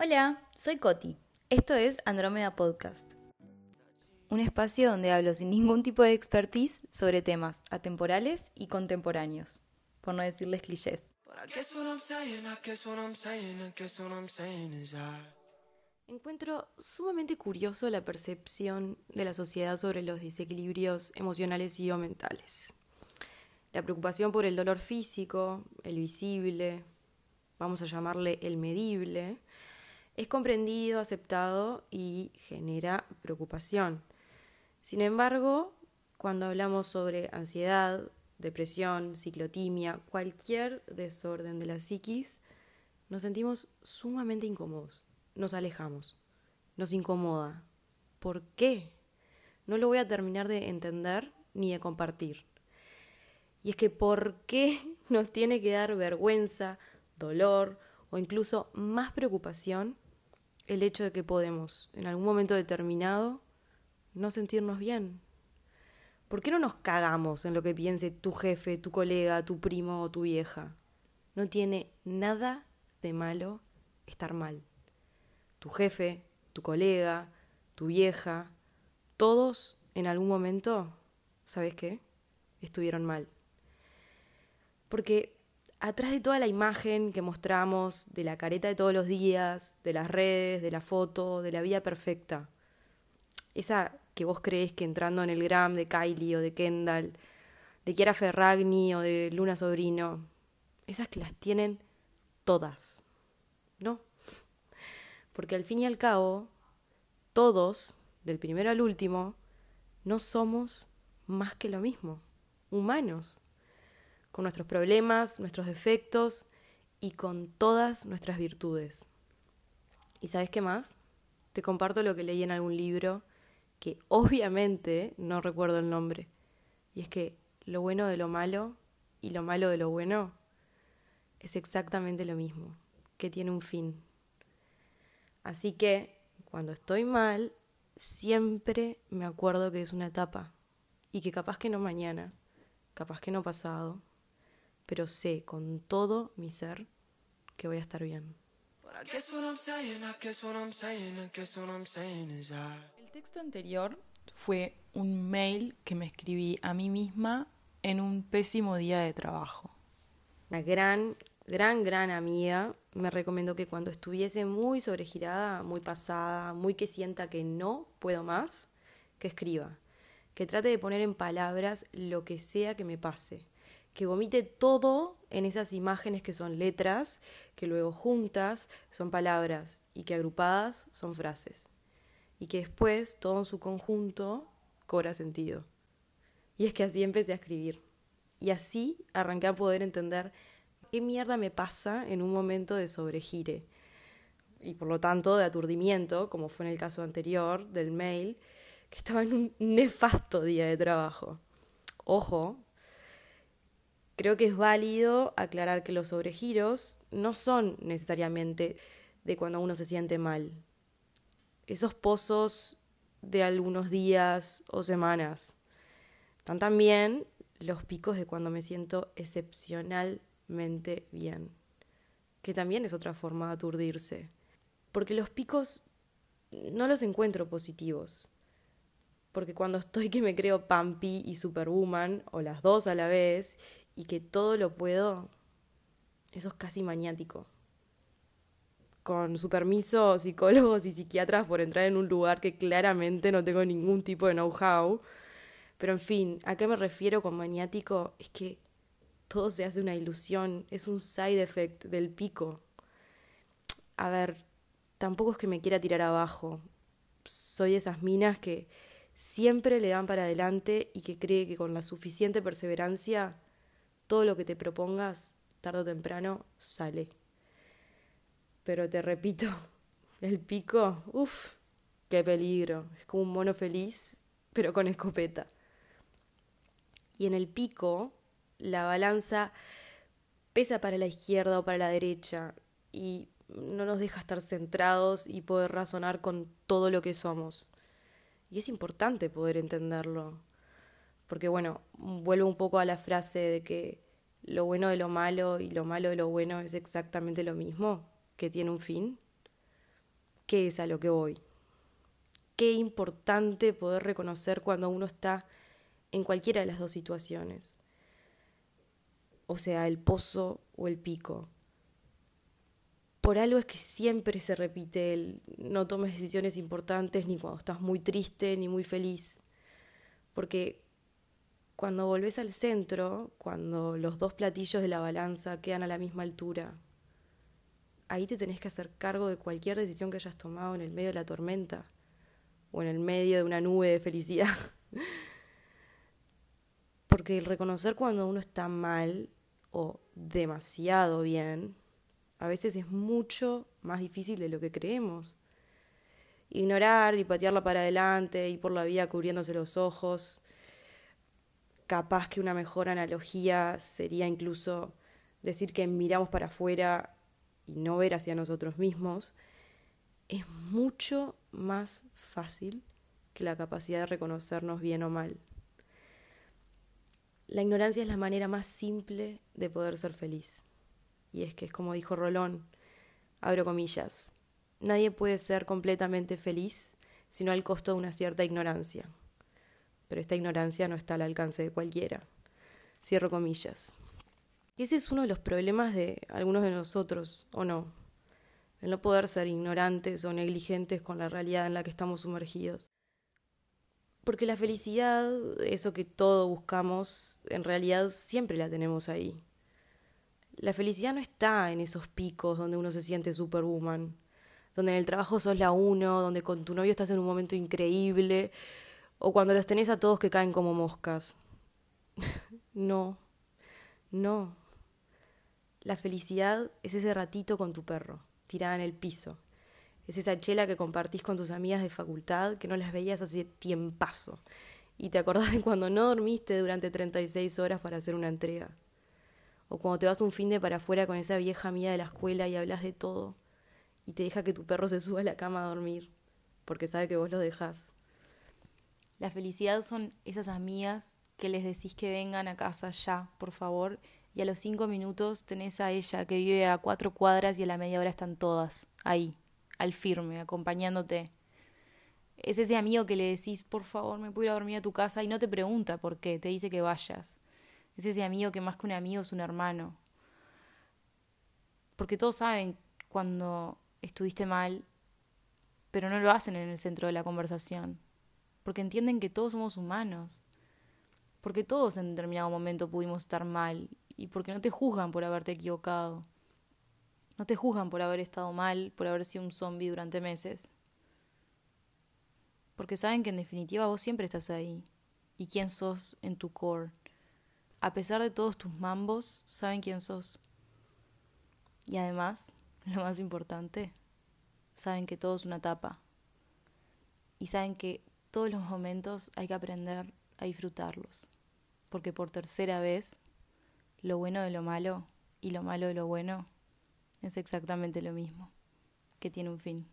Hola, soy Coti. Esto es Andrómeda Podcast. Un espacio donde hablo sin ningún tipo de expertise sobre temas atemporales y contemporáneos, por no decirles clichés. Encuentro sumamente curioso la percepción de la sociedad sobre los desequilibrios emocionales y o mentales. La preocupación por el dolor físico, el visible, vamos a llamarle el medible, es comprendido, aceptado y genera preocupación. Sin embargo, cuando hablamos sobre ansiedad, depresión, ciclotimia, cualquier desorden de la psiquis, nos sentimos sumamente incómodos, nos alejamos, nos incomoda. ¿Por qué? No lo voy a terminar de entender ni de compartir. Y es que ¿por qué nos tiene que dar vergüenza, dolor o incluso más preocupación el hecho de que podemos, en algún momento determinado, no sentirnos bien. ¿Por qué no nos cagamos en lo que piense tu jefe, tu colega, tu primo o tu vieja? No tiene nada de malo estar mal. Tu jefe, tu colega, tu vieja, todos en algún momento, ¿sabes qué? Estuvieron mal. Porque atrás de toda la imagen que mostramos, de la careta de todos los días, de las redes, de la foto, de la vida perfecta, esa que vos crees que entrando en el gram de Kylie o de Kendall, de Kiara Ferragni o de Luna Sobrino, esas que las tienen todas, ¿no? Porque al fin y al cabo, todos, del primero al último, no somos más que lo mismo, humanos con nuestros problemas, nuestros defectos y con todas nuestras virtudes. ¿Y sabes qué más? Te comparto lo que leí en algún libro que obviamente no recuerdo el nombre. Y es que lo bueno de lo malo y lo malo de lo bueno es exactamente lo mismo, que tiene un fin. Así que cuando estoy mal, siempre me acuerdo que es una etapa y que capaz que no mañana, capaz que no pasado, pero sé con todo mi ser que voy a estar bien. El texto anterior fue un mail que me escribí a mí misma en un pésimo día de trabajo. Una gran, gran, gran amiga me recomendó que cuando estuviese muy sobregirada, muy pasada, muy que sienta que no puedo más, que escriba, que trate de poner en palabras lo que sea que me pase que vomite todo en esas imágenes que son letras, que luego juntas son palabras y que agrupadas son frases. Y que después todo en su conjunto cobra sentido. Y es que así empecé a escribir. Y así arranqué a poder entender qué mierda me pasa en un momento de sobregire. Y por lo tanto de aturdimiento, como fue en el caso anterior del mail, que estaba en un nefasto día de trabajo. Ojo, Creo que es válido aclarar que los sobregiros no son necesariamente de cuando uno se siente mal. Esos pozos de algunos días o semanas. Están también los picos de cuando me siento excepcionalmente bien, que también es otra forma de aturdirse. Porque los picos no los encuentro positivos. Porque cuando estoy que me creo Pampi y Superwoman, o las dos a la vez, y que todo lo puedo, eso es casi maniático. Con su permiso, psicólogos y psiquiatras por entrar en un lugar que claramente no tengo ningún tipo de know-how. Pero en fin, ¿a qué me refiero con maniático? Es que todo se hace una ilusión, es un side effect del pico. A ver, tampoco es que me quiera tirar abajo. Soy esas minas que siempre le dan para adelante y que cree que con la suficiente perseverancia todo lo que te propongas, tarde o temprano, sale. Pero te repito, el pico, uff, qué peligro. Es como un mono feliz, pero con escopeta. Y en el pico, la balanza pesa para la izquierda o para la derecha y no nos deja estar centrados y poder razonar con todo lo que somos. Y es importante poder entenderlo. Porque bueno, vuelvo un poco a la frase de que lo bueno de lo malo y lo malo de lo bueno es exactamente lo mismo. que tiene un fin? ¿Qué es a lo que voy? Qué importante poder reconocer cuando uno está en cualquiera de las dos situaciones. O sea, el pozo o el pico. Por algo es que siempre se repite el no tomes decisiones importantes ni cuando estás muy triste ni muy feliz. Porque cuando volvés al centro, cuando los dos platillos de la balanza quedan a la misma altura, ahí te tenés que hacer cargo de cualquier decisión que hayas tomado en el medio de la tormenta o en el medio de una nube de felicidad. Porque el reconocer cuando uno está mal o demasiado bien, a veces es mucho más difícil de lo que creemos. Ignorar y patearla para adelante, y por la vida cubriéndose los ojos. Capaz que una mejor analogía sería incluso decir que miramos para afuera y no ver hacia nosotros mismos, es mucho más fácil que la capacidad de reconocernos bien o mal. La ignorancia es la manera más simple de poder ser feliz. Y es que es como dijo Rolón, abro comillas, nadie puede ser completamente feliz sino al costo de una cierta ignorancia. Pero esta ignorancia no está al alcance de cualquiera. Cierro comillas. Ese es uno de los problemas de algunos de nosotros, ¿o no? El no poder ser ignorantes o negligentes con la realidad en la que estamos sumergidos. Porque la felicidad, eso que todos buscamos, en realidad siempre la tenemos ahí. La felicidad no está en esos picos donde uno se siente superwoman, donde en el trabajo sos la uno, donde con tu novio estás en un momento increíble, o cuando los tenés a todos que caen como moscas. no, no. La felicidad es ese ratito con tu perro, tirada en el piso. Es esa chela que compartís con tus amigas de facultad que no las veías hace tiempazo. Y te acordás de cuando no dormiste durante 36 horas para hacer una entrega. O cuando te vas un fin de para afuera con esa vieja amiga de la escuela y hablas de todo. Y te deja que tu perro se suba a la cama a dormir. Porque sabe que vos lo dejás. La felicidad son esas amigas que les decís que vengan a casa ya, por favor, y a los cinco minutos tenés a ella que vive a cuatro cuadras y a la media hora están todas ahí, al firme, acompañándote. Es ese amigo que le decís, por favor, me puedo ir a dormir a tu casa y no te pregunta por qué, te dice que vayas. Es ese amigo que más que un amigo es un hermano. Porque todos saben cuando estuviste mal, pero no lo hacen en el centro de la conversación. Porque entienden que todos somos humanos. Porque todos en determinado momento pudimos estar mal y porque no te juzgan por haberte equivocado. No te juzgan por haber estado mal, por haber sido un zombie durante meses. Porque saben que en definitiva vos siempre estás ahí. Y quién sos en tu core. A pesar de todos tus mambos, saben quién sos. Y además, lo más importante, saben que todo es una etapa. Y saben que todos los momentos hay que aprender a disfrutarlos. Porque por tercera vez lo bueno de lo malo y lo malo de lo bueno es exactamente lo mismo, que tiene un fin.